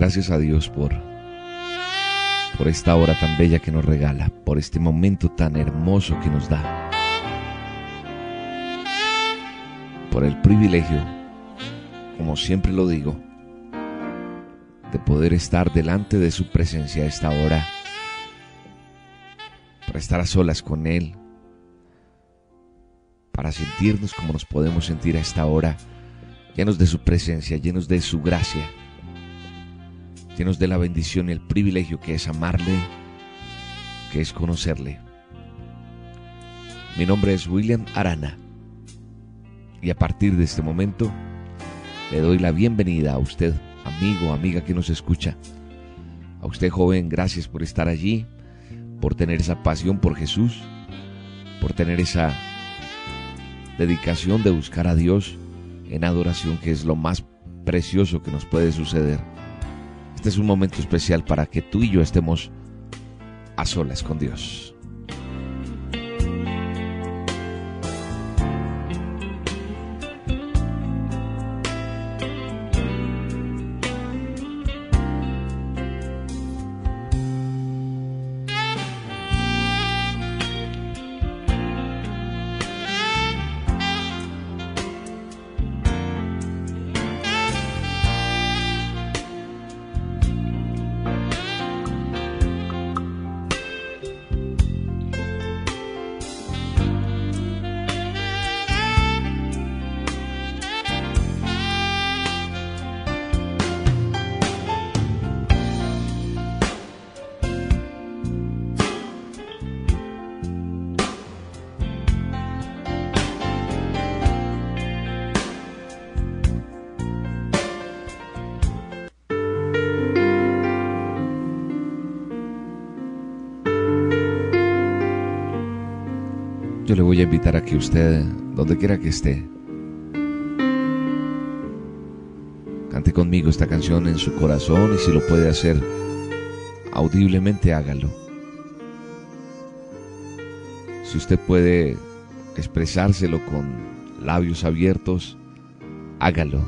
Gracias a Dios por, por esta hora tan bella que nos regala, por este momento tan hermoso que nos da, por el privilegio, como siempre lo digo, de poder estar delante de su presencia a esta hora, para estar a solas con Él, para sentirnos como nos podemos sentir a esta hora, llenos de su presencia, llenos de su gracia llenos de la bendición y el privilegio que es amarle, que es conocerle. Mi nombre es William Arana y a partir de este momento le doy la bienvenida a usted, amigo, amiga que nos escucha. A usted joven, gracias por estar allí, por tener esa pasión por Jesús, por tener esa dedicación de buscar a Dios en adoración que es lo más precioso que nos puede suceder. Este es un momento especial para que tú y yo estemos a solas con Dios. Usted, donde quiera que esté, cante conmigo esta canción en su corazón y si lo puede hacer audiblemente, hágalo. Si usted puede expresárselo con labios abiertos, hágalo.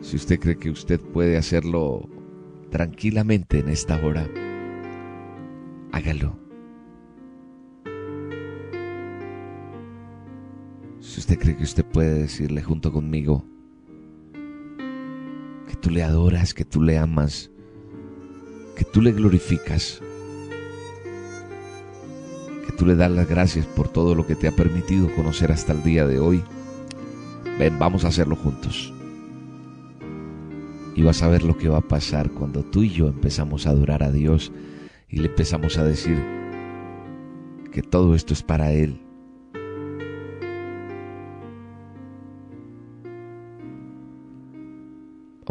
Si usted cree que usted puede hacerlo tranquilamente en esta hora, hágalo. Si usted cree que usted puede decirle junto conmigo que tú le adoras, que tú le amas, que tú le glorificas, que tú le das las gracias por todo lo que te ha permitido conocer hasta el día de hoy, ven, vamos a hacerlo juntos. Y vas a ver lo que va a pasar cuando tú y yo empezamos a adorar a Dios y le empezamos a decir que todo esto es para Él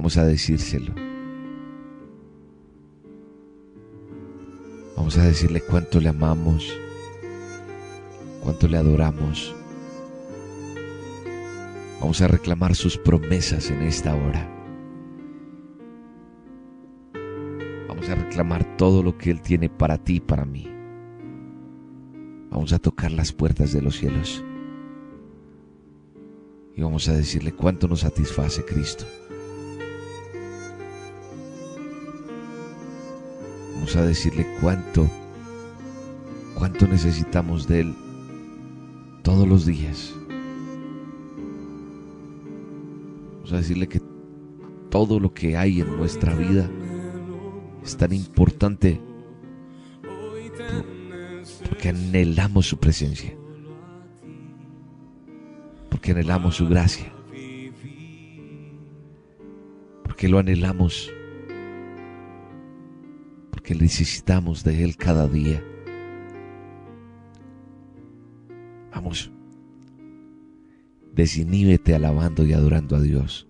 Vamos a decírselo. Vamos a decirle cuánto le amamos, cuánto le adoramos. Vamos a reclamar sus promesas en esta hora. Vamos a reclamar todo lo que Él tiene para ti y para mí. Vamos a tocar las puertas de los cielos. Y vamos a decirle cuánto nos satisface Cristo. A decirle cuánto, cuánto necesitamos de Él todos los días. Vamos a decirle que todo lo que hay en nuestra vida es tan importante porque anhelamos su presencia, porque anhelamos su gracia, porque lo anhelamos, porque necesitamos de Él cada día. Vamos, desiníbete alabando y adorando a Dios.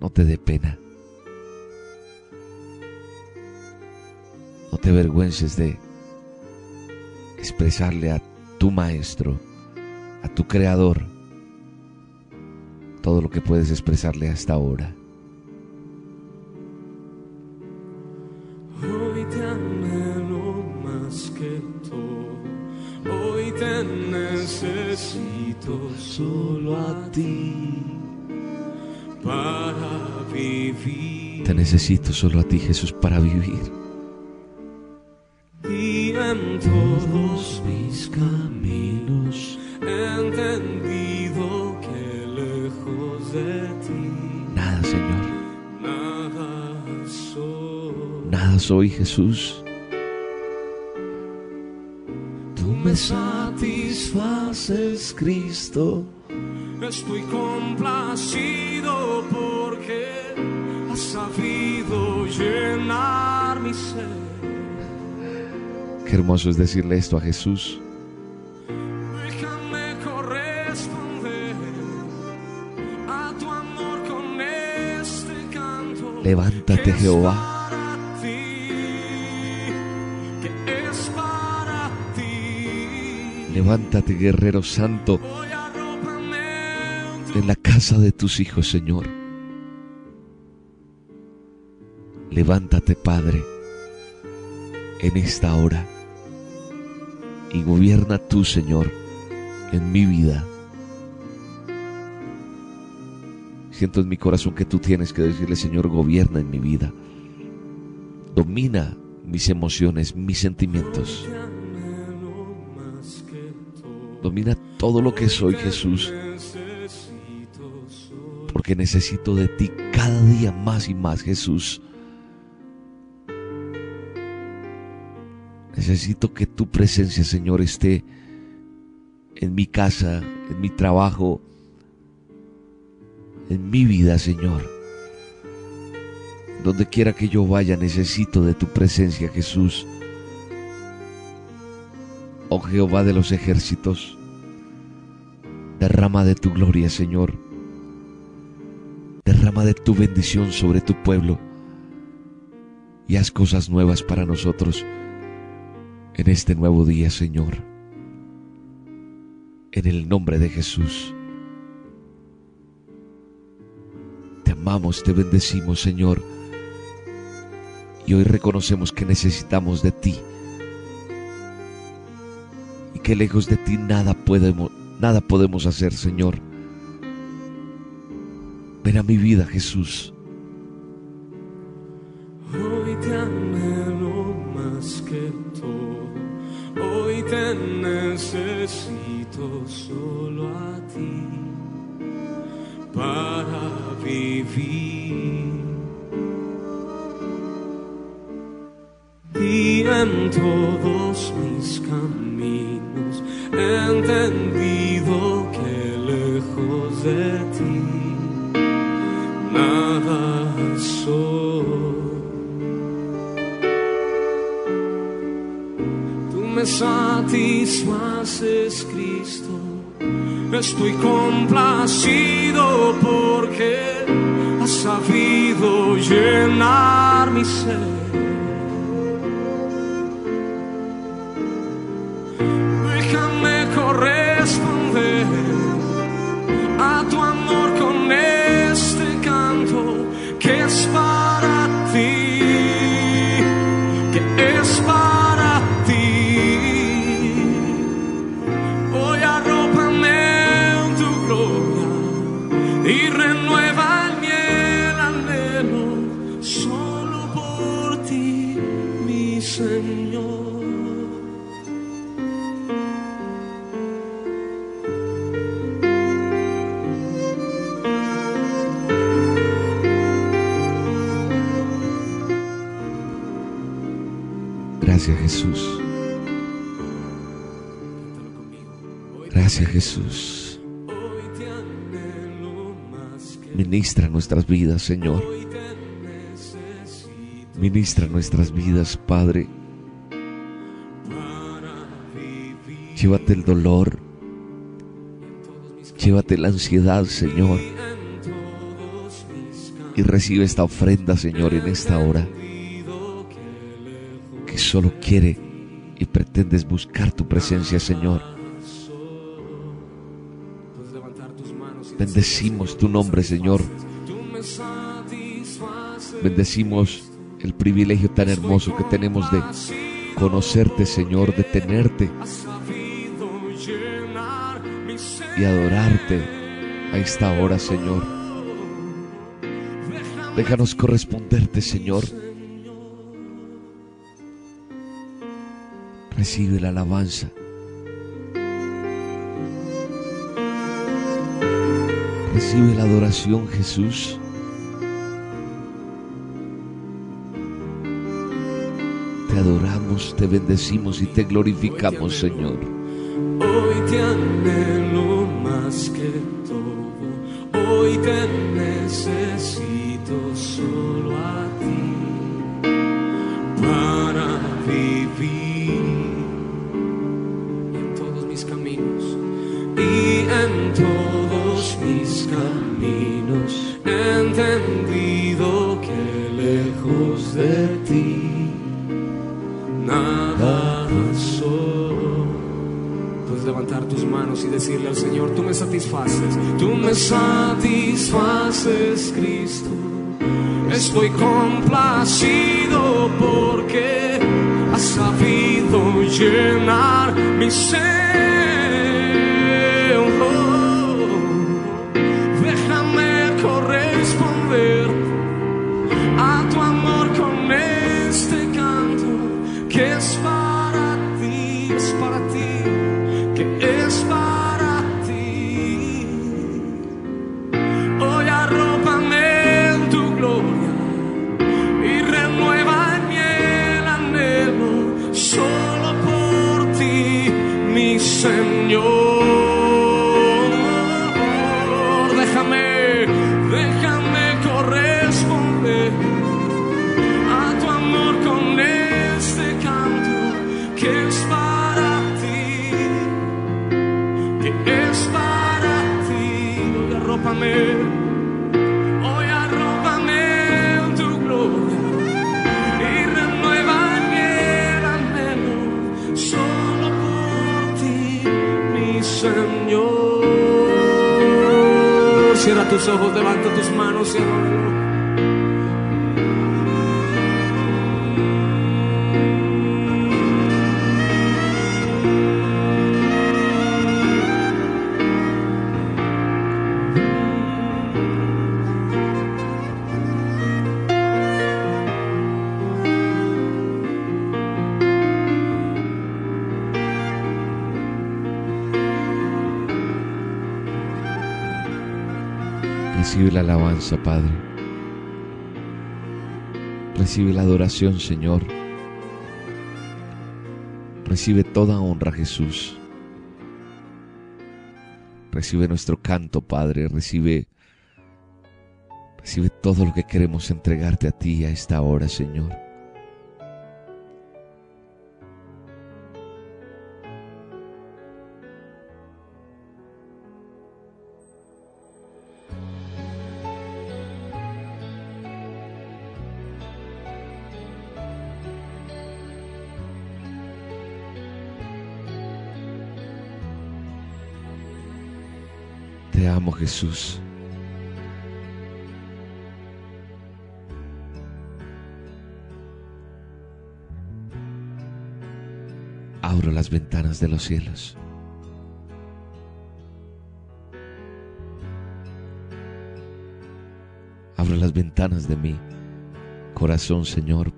No te dé pena. No te avergüences de expresarle a tu maestro, a tu creador, todo lo que puedes expresarle hasta ahora. Necesito solo a ti para vivir. Te necesito solo a ti, Jesús, para vivir. Y en todos mis caminos he entendido que lejos de ti Nada, Señor, nada soy. nada soy, Jesús. Satisfaces, Cristo. Estoy complacido porque has sabido llenar mi ser. Qué hermoso es decirle esto a Jesús. Déjame corresponder a tu amor con este canto. Levántate, es Jehová. Levántate, guerrero santo, en la casa de tus hijos, Señor. Levántate, Padre, en esta hora y gobierna tú, Señor, en mi vida. Siento en mi corazón que tú tienes que decirle, Señor, gobierna en mi vida. Domina mis emociones, mis sentimientos. Domina todo lo que soy, Jesús, porque necesito de ti cada día más y más, Jesús. Necesito que tu presencia, Señor, esté en mi casa, en mi trabajo, en mi vida, Señor. Donde quiera que yo vaya, necesito de tu presencia, Jesús. Oh Jehová de los ejércitos, derrama de tu gloria, Señor. Derrama de tu bendición sobre tu pueblo y haz cosas nuevas para nosotros en este nuevo día, Señor. En el nombre de Jesús. Te amamos, te bendecimos, Señor. Y hoy reconocemos que necesitamos de ti. Que lejos de ti nada podemos, nada podemos hacer, Señor. Ven a mi vida, Jesús. Hoy te anhelo más que todo, hoy te necesito solo a ti para vivir. Y en todos mis caminos entendido que lejos de ti nada soy. Tú me satisfaces, Cristo. Estoy complacido porque has sabido llenar mi ser. Gracias Jesús. Ministra nuestras vidas, Señor. Ministra nuestras vidas, Padre. Llévate el dolor. Llévate la ansiedad, Señor. Y recibe esta ofrenda, Señor, en esta hora. Que solo quiere y pretendes buscar tu presencia, Señor. Bendecimos tu nombre, Señor. Bendecimos el privilegio tan hermoso que tenemos de conocerte, Señor, de tenerte y adorarte a esta hora, Señor. Déjanos corresponderte, Señor. Recibe la alabanza. Recibe la adoración, Jesús. Te adoramos, te bendecimos y te glorificamos, Señor. Estoy complacido porque has sabido llenar mi ser. Cierra tus ojos, levanta tus manos y. Recibe la alabanza, Padre. Recibe la adoración, Señor. Recibe toda honra, Jesús. Recibe nuestro canto, Padre. Recibe, recibe todo lo que queremos entregarte a ti a esta hora, Señor. Jesús. Abro las ventanas de los cielos. Abro las ventanas de mi corazón, Señor.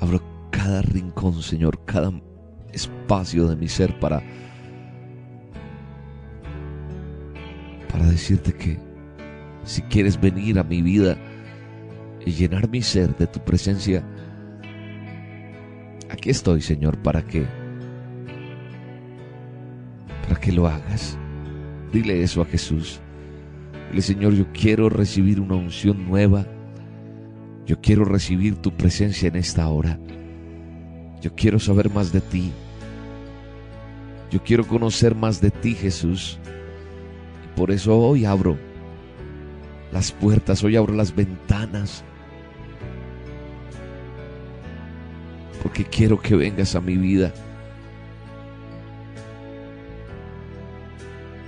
Abro cada rincón, Señor, cada espacio de mi ser para para decirte que si quieres venir a mi vida y llenar mi ser de tu presencia, aquí estoy, Señor, para que para que lo hagas. Dile eso a Jesús. Dile, Señor, yo quiero recibir una unción nueva. Yo quiero recibir tu presencia en esta hora. Yo quiero saber más de ti. Yo quiero conocer más de ti, Jesús. Y por eso hoy abro las puertas, hoy abro las ventanas. Porque quiero que vengas a mi vida.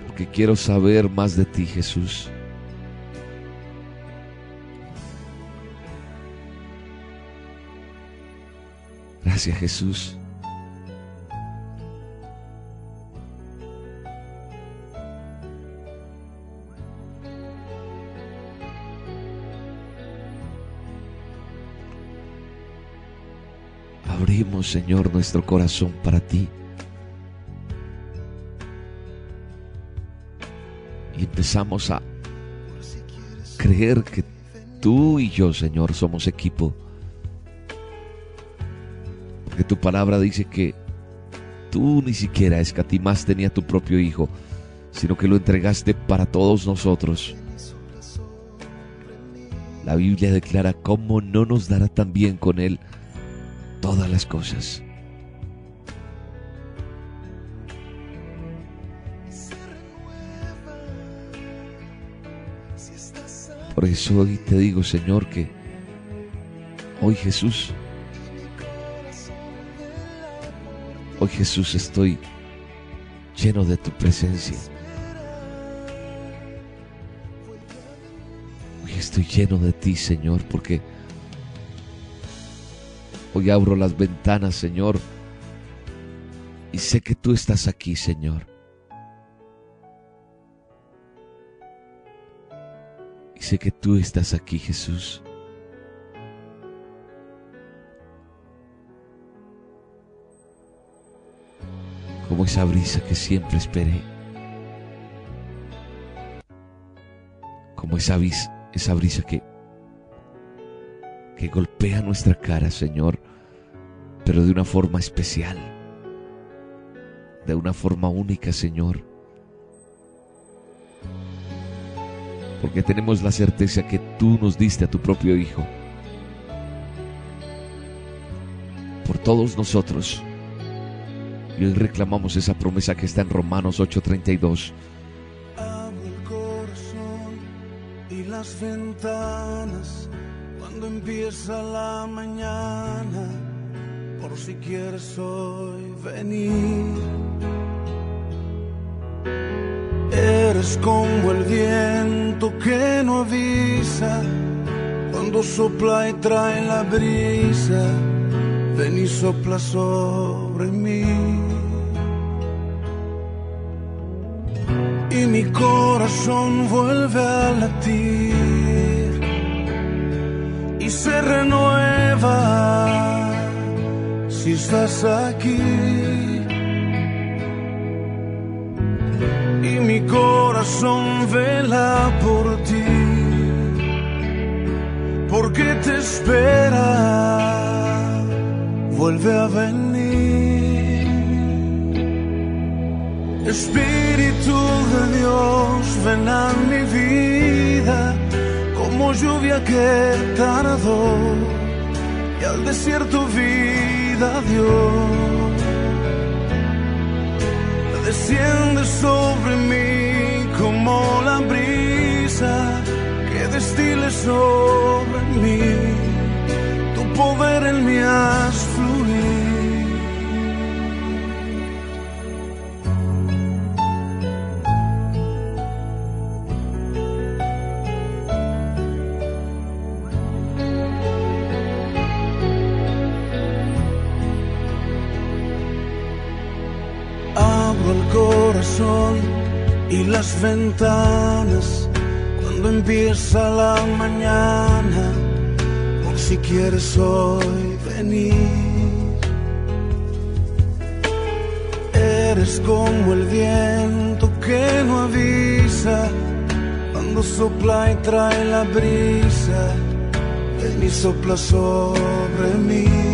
Porque quiero saber más de ti, Jesús. Gracias, Jesús. Señor, nuestro corazón para ti. Y empezamos a creer que tú y yo, Señor, somos equipo. Porque tu palabra dice que tú ni siquiera escatimaste ni a tu propio Hijo, sino que lo entregaste para todos nosotros. La Biblia declara cómo no nos dará también con Él todas las cosas. Por eso hoy te digo, Señor, que hoy Jesús, hoy Jesús estoy lleno de tu presencia. Hoy estoy lleno de ti, Señor, porque Hoy abro las ventanas, Señor, y sé que tú estás aquí, Señor. Y sé que tú estás aquí, Jesús. Como esa brisa que siempre esperé. Como esa, esa brisa que que golpea nuestra cara, Señor, pero de una forma especial, de una forma única, Señor. Porque tenemos la certeza que tú nos diste a tu propio Hijo. Por todos nosotros. Y hoy reclamamos esa promesa que está en Romanos 8:32. Abro el corazón y las ventanas cuando empieza la mañana, por si quieres hoy venir. Eres como el viento que no avisa, cuando sopla y trae la brisa, ven y sopla sobre mí. Y mi corazón vuelve a latir se renueva si estás aquí. Y mi corazón vela por ti, porque te espera, vuelve a venir. Espíritu de Dios, ven a mi vida como lluvia que tardó y al desierto vida dio. Desciende sobre mí como la brisa que destile sobre mí. Tu poder en mí fluir. Las ventanas cuando empieza la mañana, por si quieres hoy venir. Eres como el viento que no avisa, cuando sopla y trae la brisa, ven y sopla sobre mí.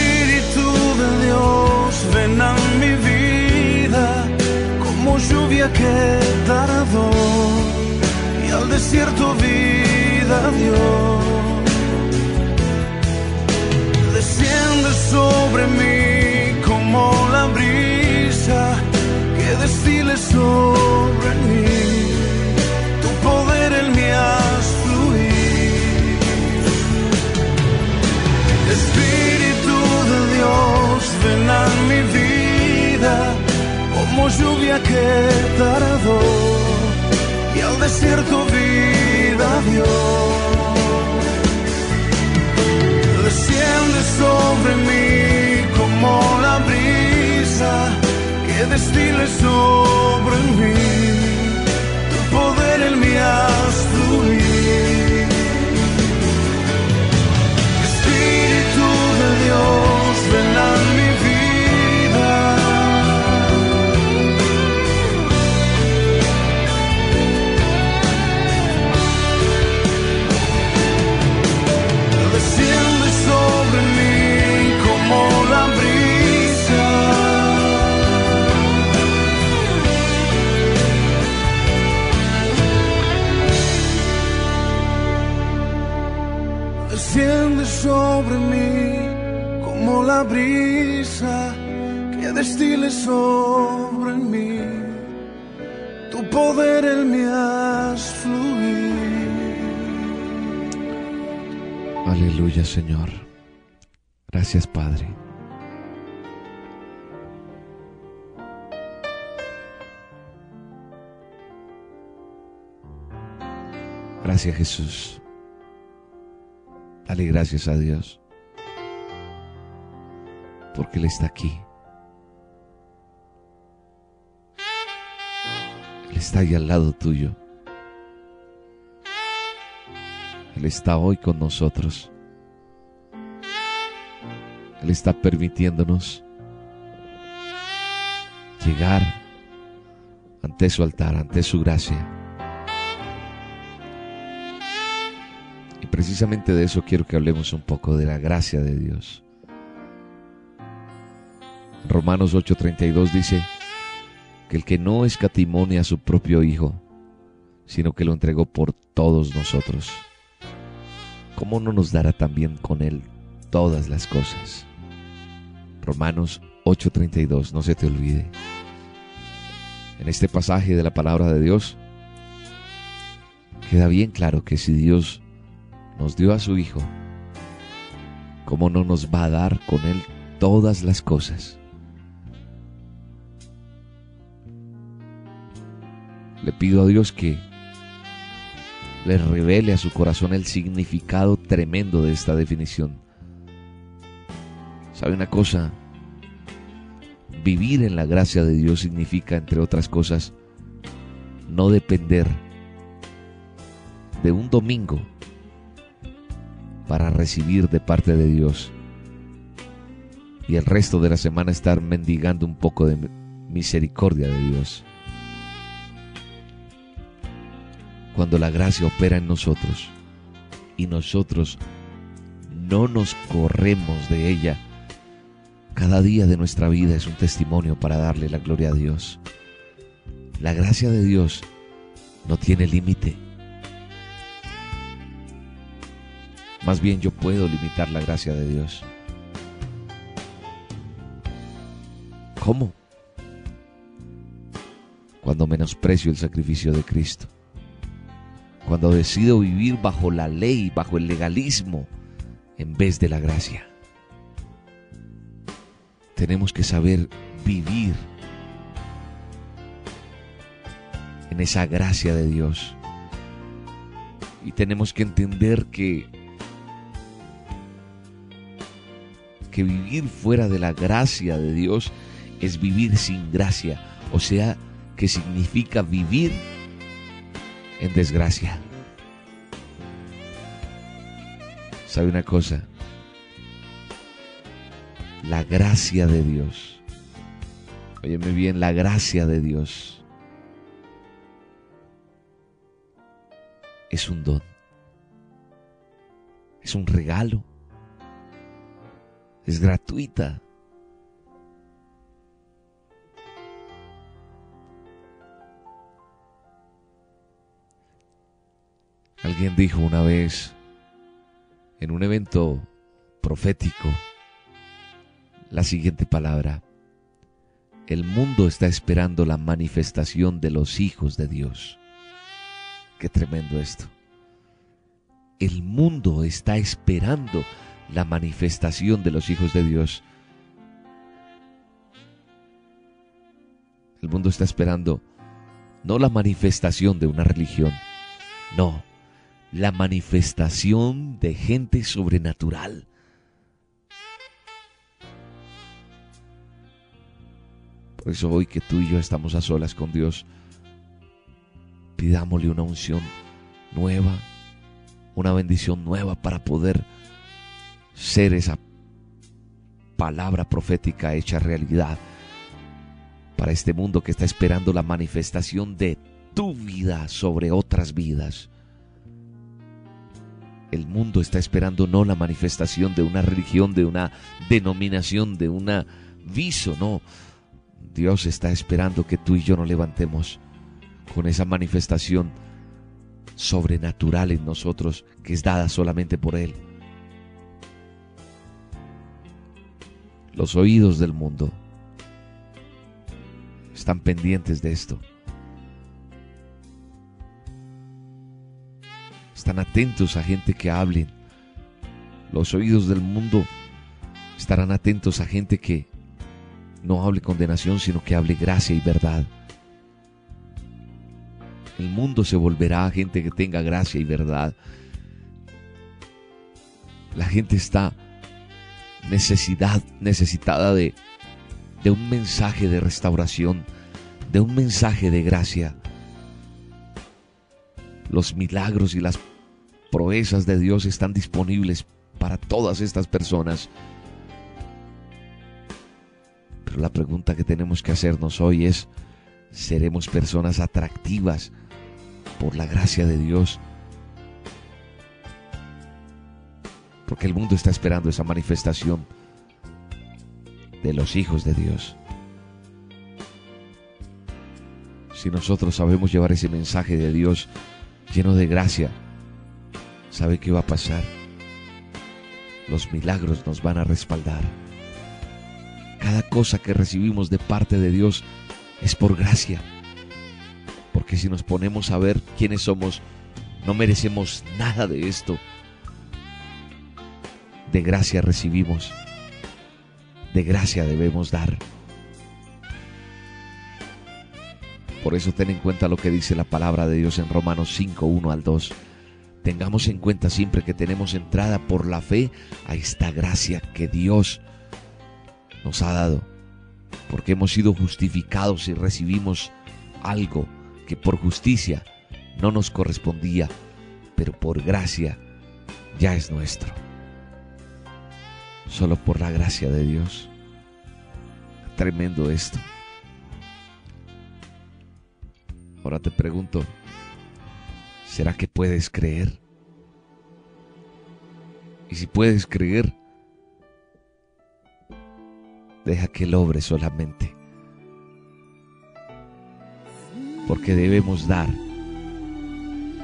Dios, ven a mi vida como lluvia que tardó y al desierto vida Dios. Desciende sobre mí como la brisa que destile sobre mí. Tu poder en fluir. Espíritu de Dios, a mi vida como lluvia que tardó y al desierto vida Dios. Desciende sobre mí como la brisa que destile sobre mí. Tu poder en haz fluir. Espíritu de Dios, Señor. Gracias, Padre. Gracias, Jesús. Dale gracias a Dios. Porque Él está aquí. Él está ahí al lado tuyo. Él está hoy con nosotros. Él está permitiéndonos llegar ante su altar, ante su gracia. Y precisamente de eso quiero que hablemos un poco, de la gracia de Dios. Romanos 8:32 dice que el que no escatimone a su propio Hijo, sino que lo entregó por todos nosotros. ¿cómo no nos dará también con Él todas las cosas? Romanos 8:32, no se te olvide. En este pasaje de la palabra de Dios, queda bien claro que si Dios nos dio a su Hijo, ¿cómo no nos va a dar con Él todas las cosas? Le pido a Dios que le revele a su corazón el significado tremendo de esta definición. ¿Sabe una cosa? Vivir en la gracia de Dios significa, entre otras cosas, no depender de un domingo para recibir de parte de Dios y el resto de la semana estar mendigando un poco de misericordia de Dios. cuando la gracia opera en nosotros y nosotros no nos corremos de ella, cada día de nuestra vida es un testimonio para darle la gloria a Dios. La gracia de Dios no tiene límite. Más bien yo puedo limitar la gracia de Dios. ¿Cómo? Cuando menosprecio el sacrificio de Cristo cuando decido vivir bajo la ley, bajo el legalismo, en vez de la gracia. Tenemos que saber vivir en esa gracia de Dios. Y tenemos que entender que que vivir fuera de la gracia de Dios es vivir sin gracia, o sea, que significa vivir en desgracia. ¿Sabe una cosa? La gracia de Dios. Óyeme bien, la gracia de Dios es un don. Es un regalo. Es gratuita. Alguien dijo una vez en un evento profético la siguiente palabra. El mundo está esperando la manifestación de los hijos de Dios. Qué tremendo esto. El mundo está esperando la manifestación de los hijos de Dios. El mundo está esperando no la manifestación de una religión, no, la manifestación de gente sobrenatural. Por eso hoy que tú y yo estamos a solas con Dios, pidámosle una unción nueva, una bendición nueva para poder ser esa palabra profética hecha realidad para este mundo que está esperando la manifestación de tu vida sobre otras vidas. El mundo está esperando no la manifestación de una religión, de una denominación, de una viso, no. Dios está esperando que tú y yo nos levantemos con esa manifestación sobrenatural en nosotros que es dada solamente por Él. Los oídos del mundo están pendientes de esto. Están atentos a gente que hablen. Los oídos del mundo estarán atentos a gente que no hable condenación, sino que hable gracia y verdad. El mundo se volverá a gente que tenga gracia y verdad. La gente está necesidad, necesitada de, de un mensaje de restauración, de un mensaje de gracia. Los milagros y las proezas de Dios están disponibles para todas estas personas. Pero la pregunta que tenemos que hacernos hoy es, ¿seremos personas atractivas por la gracia de Dios? Porque el mundo está esperando esa manifestación de los hijos de Dios. Si nosotros sabemos llevar ese mensaje de Dios lleno de gracia, ¿sabe qué va a pasar? Los milagros nos van a respaldar. Cada cosa que recibimos de parte de Dios es por gracia. Porque si nos ponemos a ver quiénes somos, no merecemos nada de esto. De gracia recibimos. De gracia debemos dar. Por eso ten en cuenta lo que dice la palabra de Dios en Romanos 5, 1 al 2. Tengamos en cuenta siempre que tenemos entrada por la fe a esta gracia que Dios nos ha dado, porque hemos sido justificados y recibimos algo que por justicia no nos correspondía, pero por gracia ya es nuestro. Solo por la gracia de Dios. Tremendo esto. Ahora te pregunto, ¿será que puedes creer? Y si puedes creer, deja que Él obre solamente. Porque debemos dar.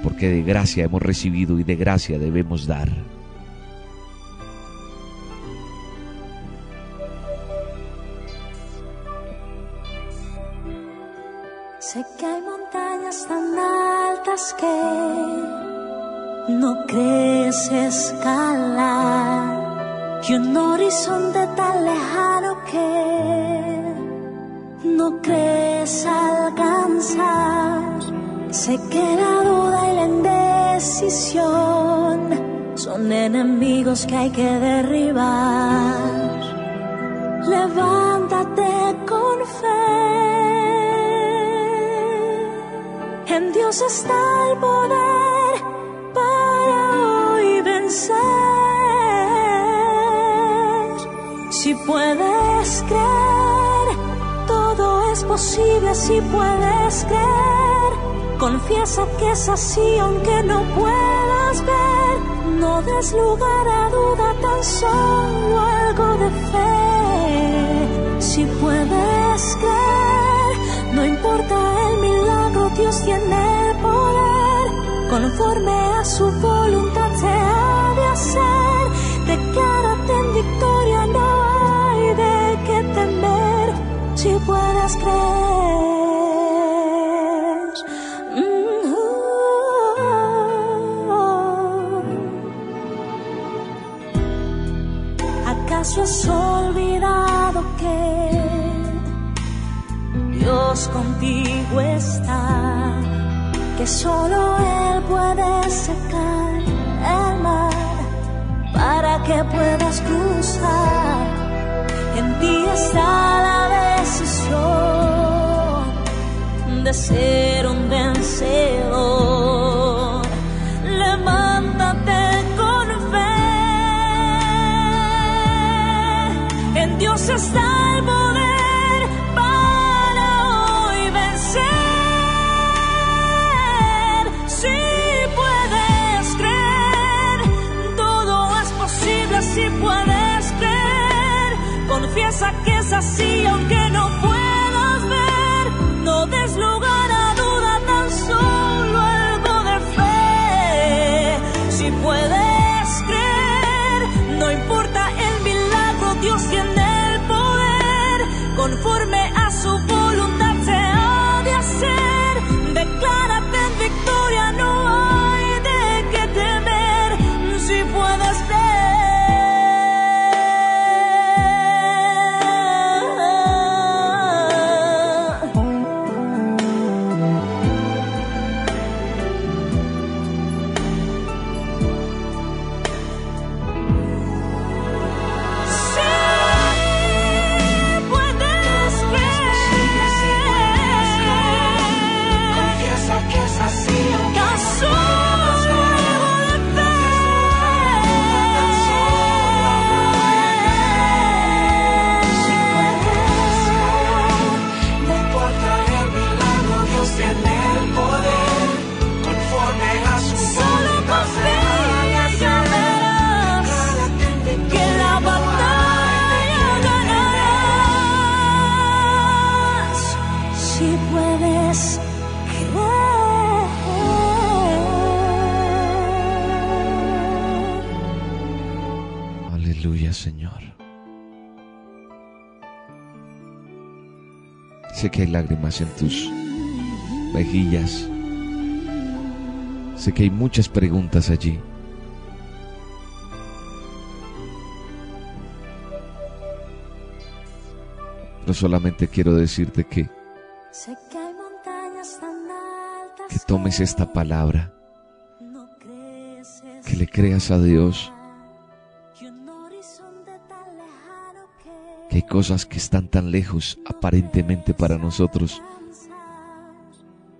Porque de gracia hemos recibido y de gracia debemos dar. Sé que hay montañas tan altas que no crees escalar y un horizonte tan lejano que no crees alcanzar. Sé que la duda y la indecisión decisión. Son enemigos que hay que derribar. Levántate con fe. En Dios está el poder para hoy vencer. Si puedes creer, todo es posible si puedes creer. Confiesa que es así aunque no puedas ver. No des lugar a duda, tan solo algo de fe. Si puedes creer, no importa el milagro, Dios tiene poder. Conforme a su voluntad se ha de hacer. Declárate Si puedes creer. Mm, oh. ¿Acaso has olvidado que Dios contigo está? Que solo Él puede secar el mar para que puedas cruzar. En ti está la decisión de ser un vencedor. Levántate con fe. En Dios está Confiesa que es así aunque no puedas lágrimas en tus mejillas. Sé que hay muchas preguntas allí. Pero solamente quiero decirte que, que tomes esta palabra, no que le creas a Dios, hay cosas que están tan lejos aparentemente para nosotros,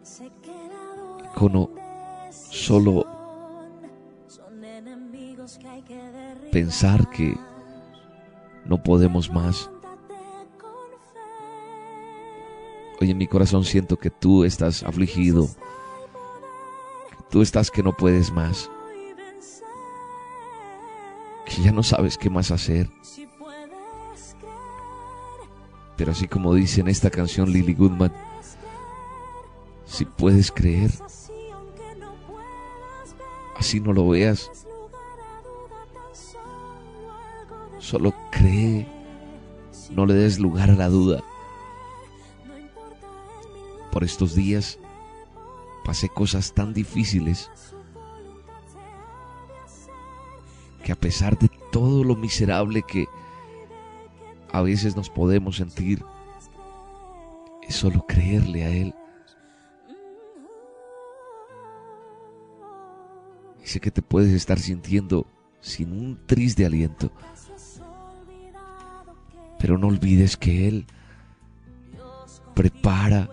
sé que la duda con solo pensar que no podemos más. Hoy en mi corazón siento que tú estás afligido, tú estás que no puedes más, que ya no sabes qué más hacer. Pero así como dice en esta canción Lily Goodman, si puedes creer, así no lo veas, solo cree, no le des lugar a la duda. Por estos días pasé cosas tan difíciles que a pesar de todo lo miserable que a veces nos podemos sentir, es solo creerle a Él, Sé que te puedes estar sintiendo sin un tris de aliento. Pero no olvides que Él prepara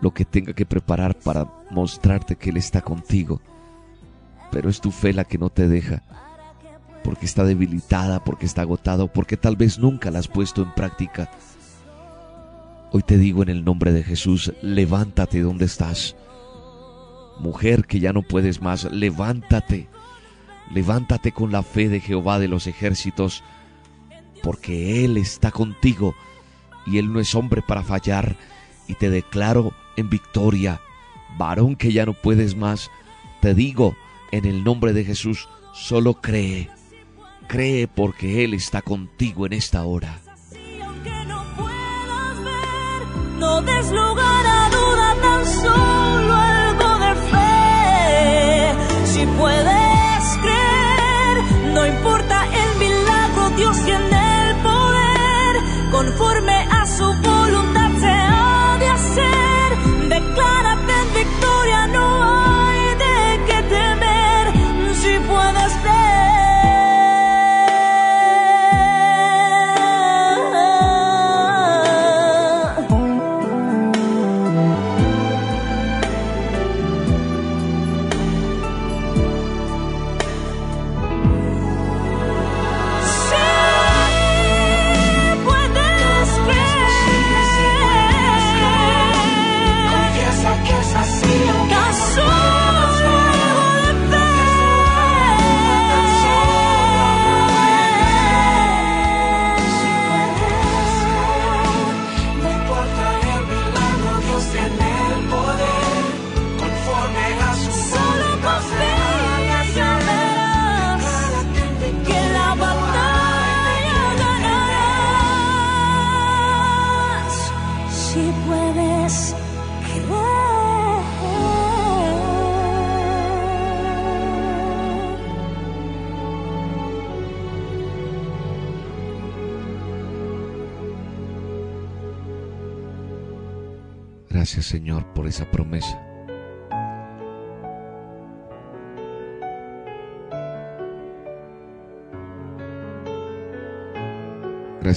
lo que tenga que preparar para mostrarte que Él está contigo. Pero es tu fe la que no te deja, porque está debilitada, porque está agotado, porque tal vez nunca la has puesto en práctica. Hoy te digo en el nombre de Jesús, levántate donde estás. Mujer que ya no puedes más, levántate. Levántate con la fe de Jehová de los ejércitos, porque Él está contigo y Él no es hombre para fallar. Y te declaro en victoria, varón que ya no puedes más, te digo en el nombre de Jesús, solo cree, cree porque Él está contigo en esta hora. No des lugar a duda, tan solo algo de fe. Si puedes creer, no importa el milagro, Dios tiene el poder. Conforme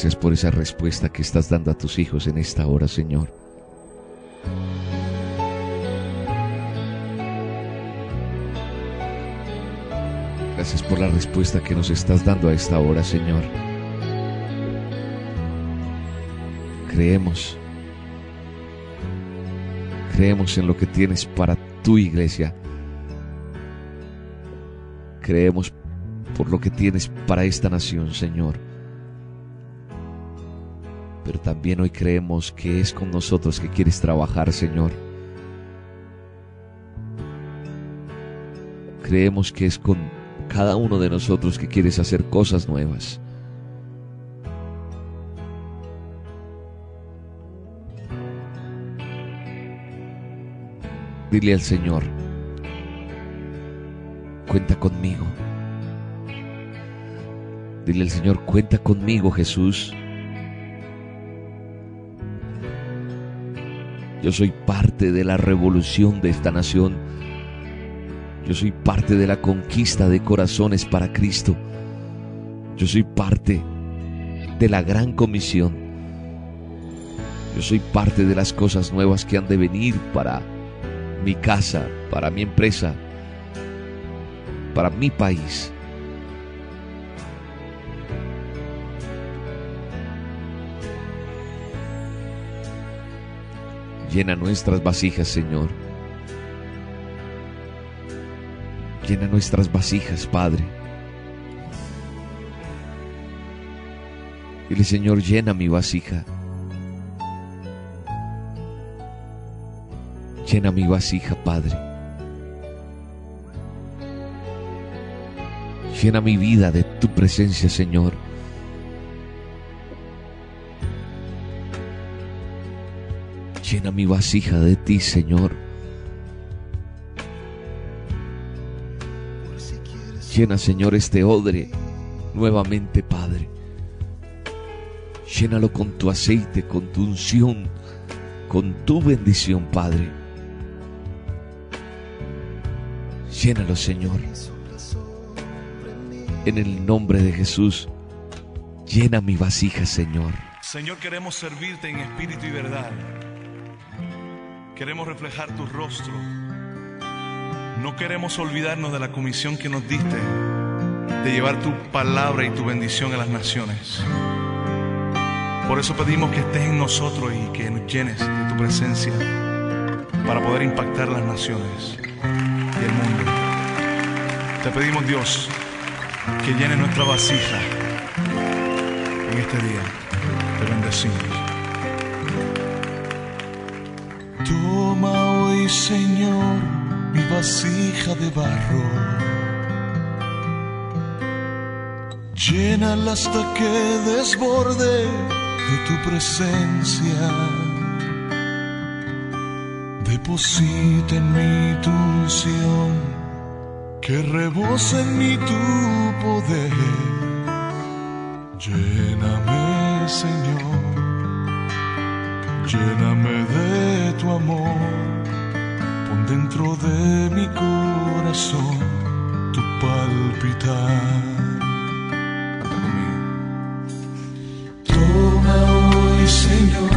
Gracias por esa respuesta que estás dando a tus hijos en esta hora, Señor. Gracias por la respuesta que nos estás dando a esta hora, Señor. Creemos. Creemos en lo que tienes para tu iglesia. Creemos por lo que tienes para esta nación, Señor. Pero también hoy creemos que es con nosotros que quieres trabajar, Señor. Creemos que es con cada uno de nosotros que quieres hacer cosas nuevas. Dile al Señor, cuenta conmigo. Dile al Señor, cuenta conmigo Jesús. Yo soy parte de la revolución de esta nación. Yo soy parte de la conquista de corazones para Cristo. Yo soy parte de la gran comisión. Yo soy parte de las cosas nuevas que han de venir para mi casa, para mi empresa, para mi país. Llena nuestras vasijas, Señor. Llena nuestras vasijas, Padre. Dile, Señor, llena mi vasija. Llena mi vasija, Padre. Llena mi vida de tu presencia, Señor. Llena mi vasija de ti, Señor. Llena, Señor, este odre nuevamente, Padre. Llénalo con tu aceite, con tu unción, con tu bendición, Padre. Llénalo, Señor. En el nombre de Jesús, llena mi vasija, Señor. Señor, queremos servirte en espíritu y verdad. Queremos reflejar tu rostro. No queremos olvidarnos de la comisión que nos diste de llevar tu palabra y tu bendición a las naciones. Por eso pedimos que estés en nosotros y que nos llenes de tu presencia para poder impactar las naciones y el mundo. Te pedimos, Dios, que llene nuestra vasija en este día. Te bendecimos. Toma hoy, Señor, mi vasija de barro. Llénala hasta que desborde de tu presencia. Deposita en mí tu unción, que rebose en mí tu poder. Lléname, Señor, lléname de tu amor, pon dentro de mi corazón tu palpitar. Toma hoy, Señor,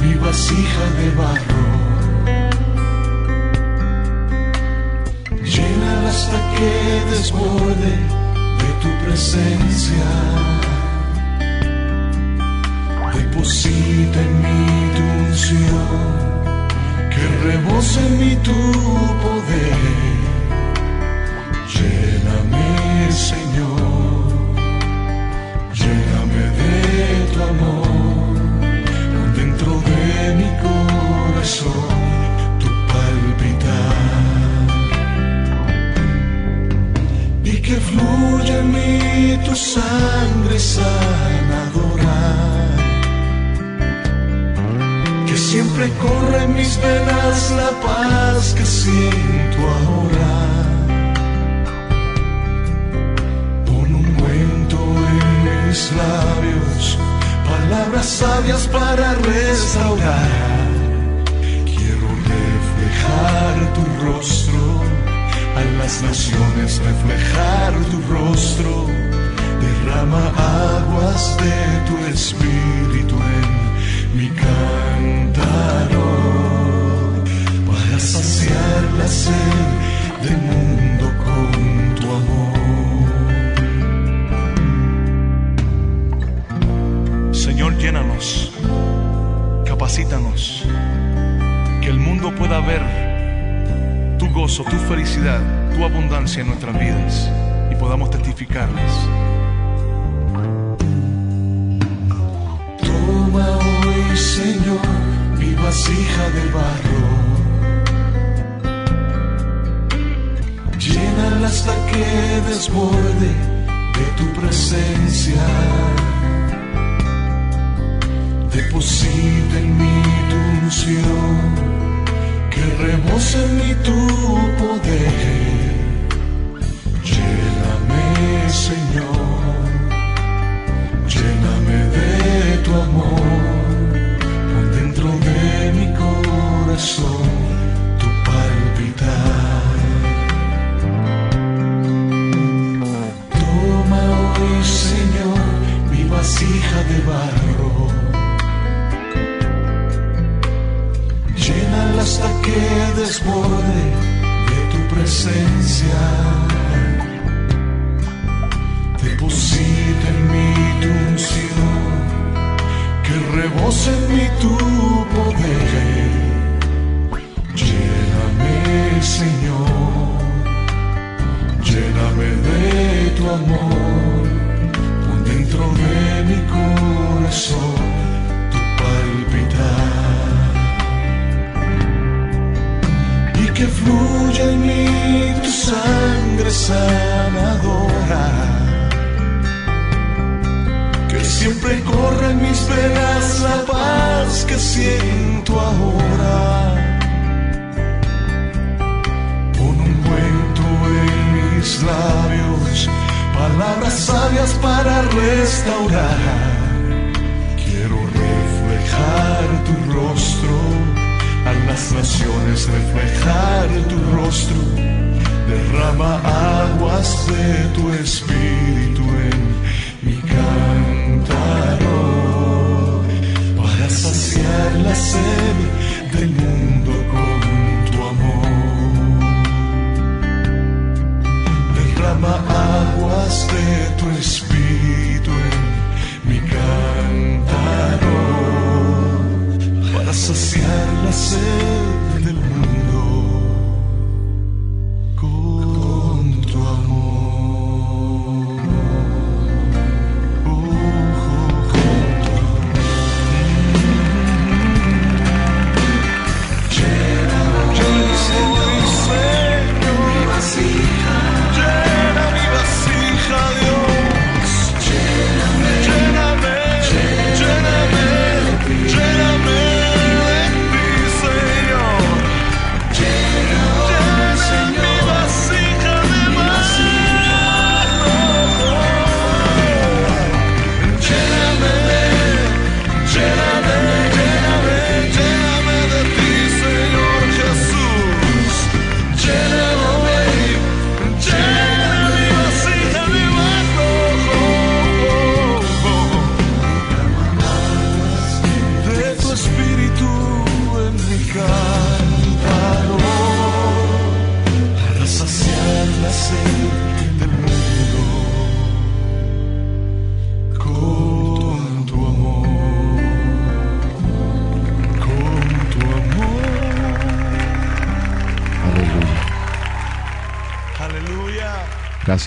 mi vasija de barro. Llénala hasta que desborde de tu presencia. Rebose en mí Deposita en mí tu unción, que rebose en mí tu poder. Lléname, Señor, lléname de tu amor, pon dentro de mi corazón tu palpitar. Toma hoy, Señor, mi vasija de barro. Hasta que desborde de tu presencia. Deposita en mí tu unción, que rebose en mí tu poder. Lléname, Señor, lléname de tu amor, pon dentro de mi corazón tu palpitar. Que fluya en mí tu sangre sanadora que siempre corre en mis venas la paz que siento ahora. Pon un cuento en mis labios, palabras sabias para restaurar. Quiero reflejar tu rostro, las naciones reflejar tu rostro. Derrama aguas de tu espíritu en mi cántaro para saciar la sed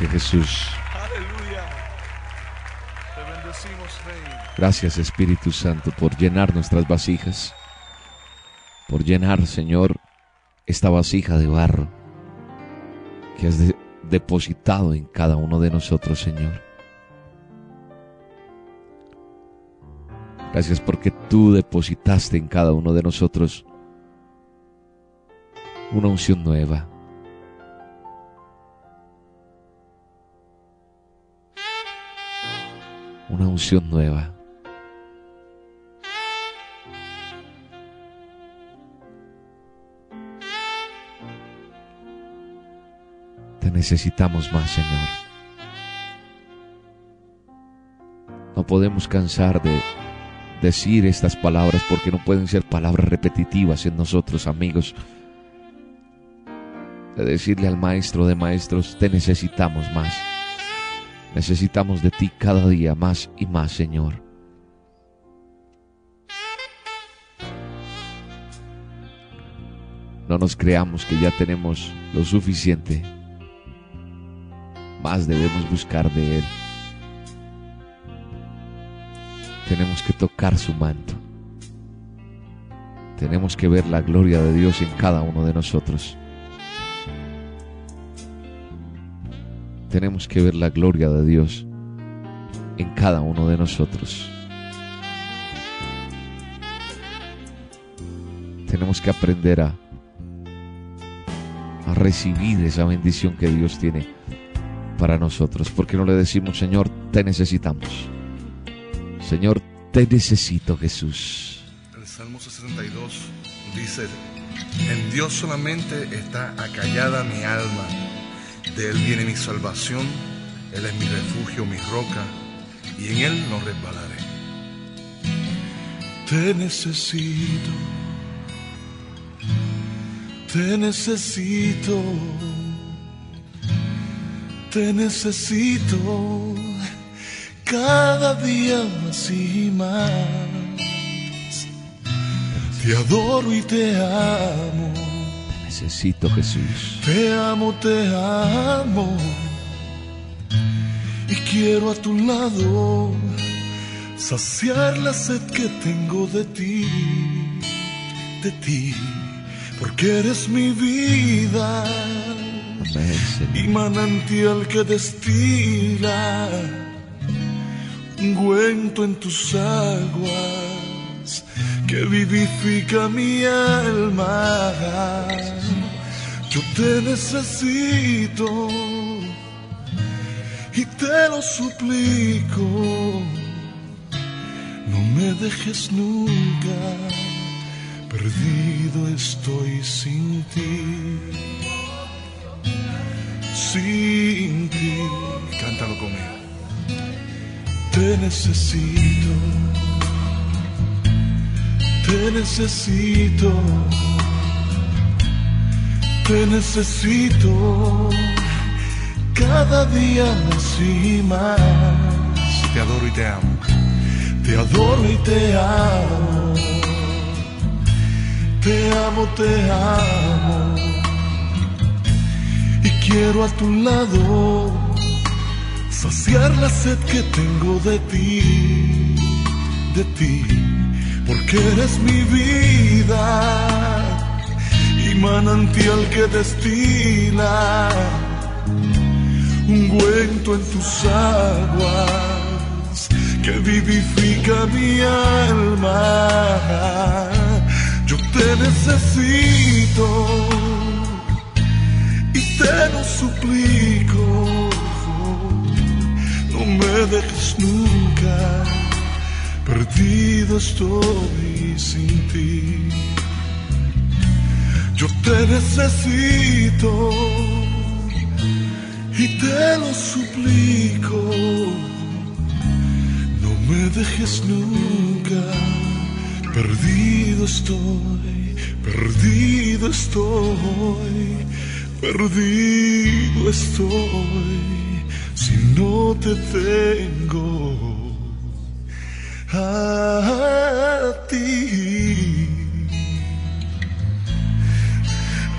Gracias Jesús. aleluya. Te bendecimos, Rey. Gracias Espíritu Santo por llenar nuestras vasijas. Por llenar, Señor, esta vasija de barro que has de- depositado en cada uno de nosotros, Señor. Gracias porque tú depositaste en cada uno de nosotros una unción nueva. Una unción nueva. Te necesitamos más, Señor. No podemos cansar de decir estas palabras porque no pueden ser palabras repetitivas en nosotros, amigos. De decirle al Maestro de Maestros, te necesitamos más. Necesitamos de ti cada día más y más, Señor. No nos creamos que ya tenemos lo suficiente. Más debemos buscar de Él. Tenemos que tocar su manto. Tenemos que ver la gloria de Dios en cada uno de nosotros. Tenemos que ver la gloria de Dios en cada uno de nosotros. Tenemos que aprender a, recibir esa bendición que Dios tiene para nosotros. Porque no le decimos, Señor, te necesitamos. Señor, te necesito, Jesús. El Salmo 62 dice, en Dios solamente está acallada mi alma, de Él viene mi salvación, Él es mi refugio, mi roca, y en Él no resbalaré. Te necesito, te necesito, te necesito cada día más y más. Te adoro y te amo, necesito, Jesús. te amo, te amo. Y quiero a tu lado saciar la sed que tengo de ti, de ti, porque eres mi vida Amén, y Señor. manantial que destila ungüento en tus aguas que vivifica mi alma. Yo te necesito y te lo suplico. No me dejes nunca, perdido estoy sin ti. sin ti. Cántalo conmigo. Te necesito, te necesito, te necesito. Cada día más y más. Te adoro y te amo. Te adoro y te amo, te amo, te amo, y quiero a tu lado saciar la sed que tengo de ti, de ti, porque eres mi vida y manantial que destila ungüento en tus aguas que vivifica mi alma. Yo te necesito y te lo suplico no me dejes nunca, perdido estoy sin ti. Yo te necesito y te lo suplico, no me dejes nunca, perdido estoy, perdido estoy, perdido estoy. Si no te tengo a ti,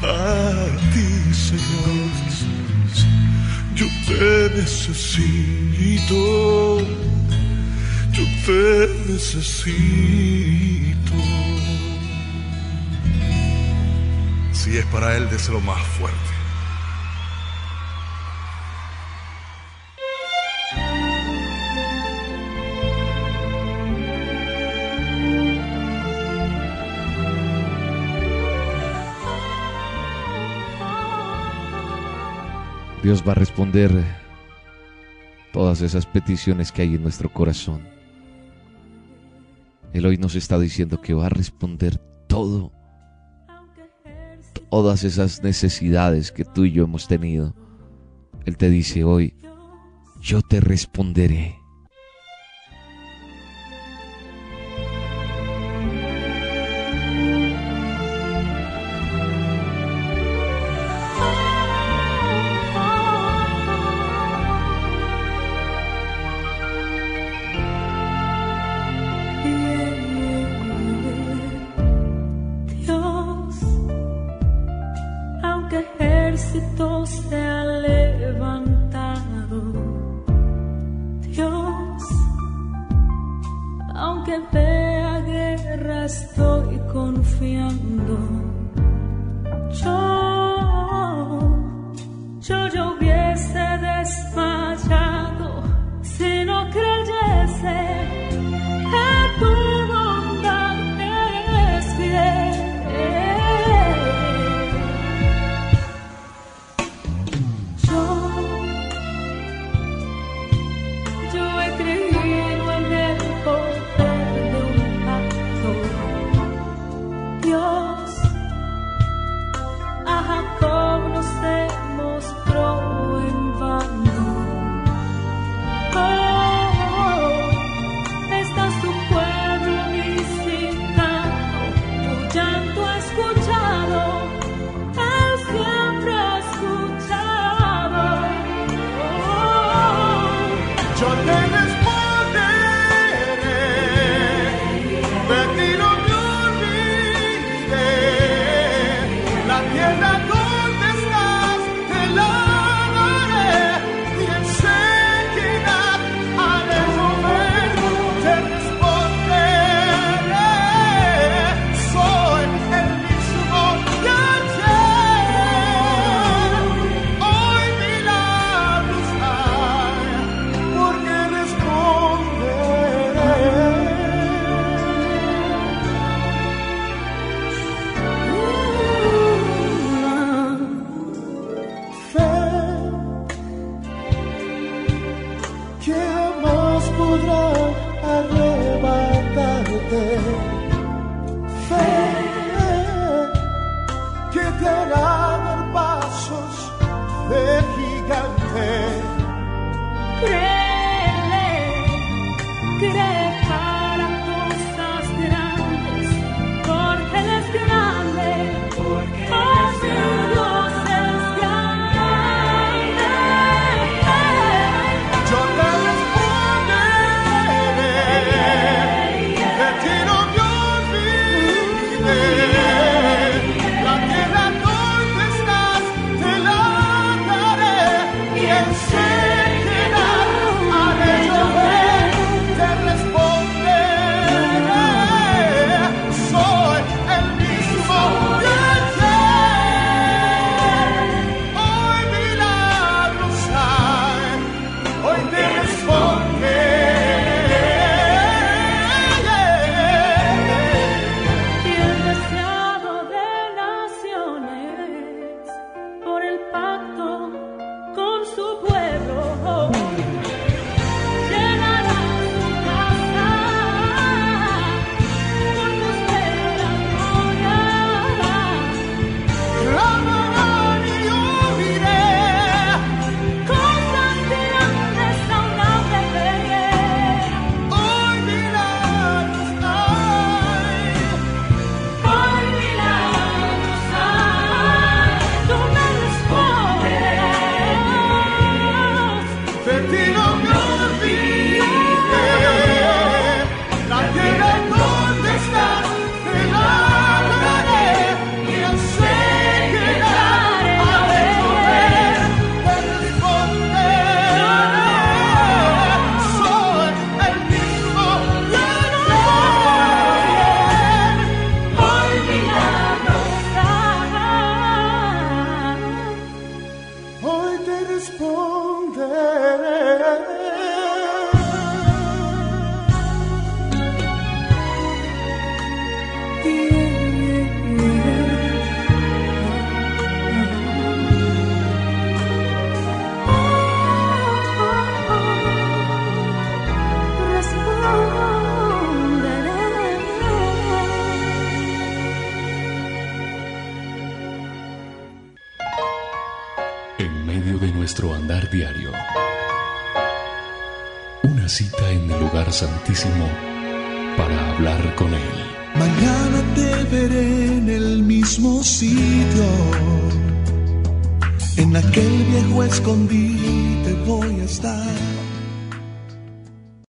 a ti, Señor Yo te necesito, yo te necesito. Si es para Él, lo más fuerte. Dios va a responder todas esas peticiones que hay en nuestro corazón. Él hoy nos está diciendo que va a responder todo, todas esas necesidades que tú y yo hemos tenido. Él te dice hoy, yo te responderé.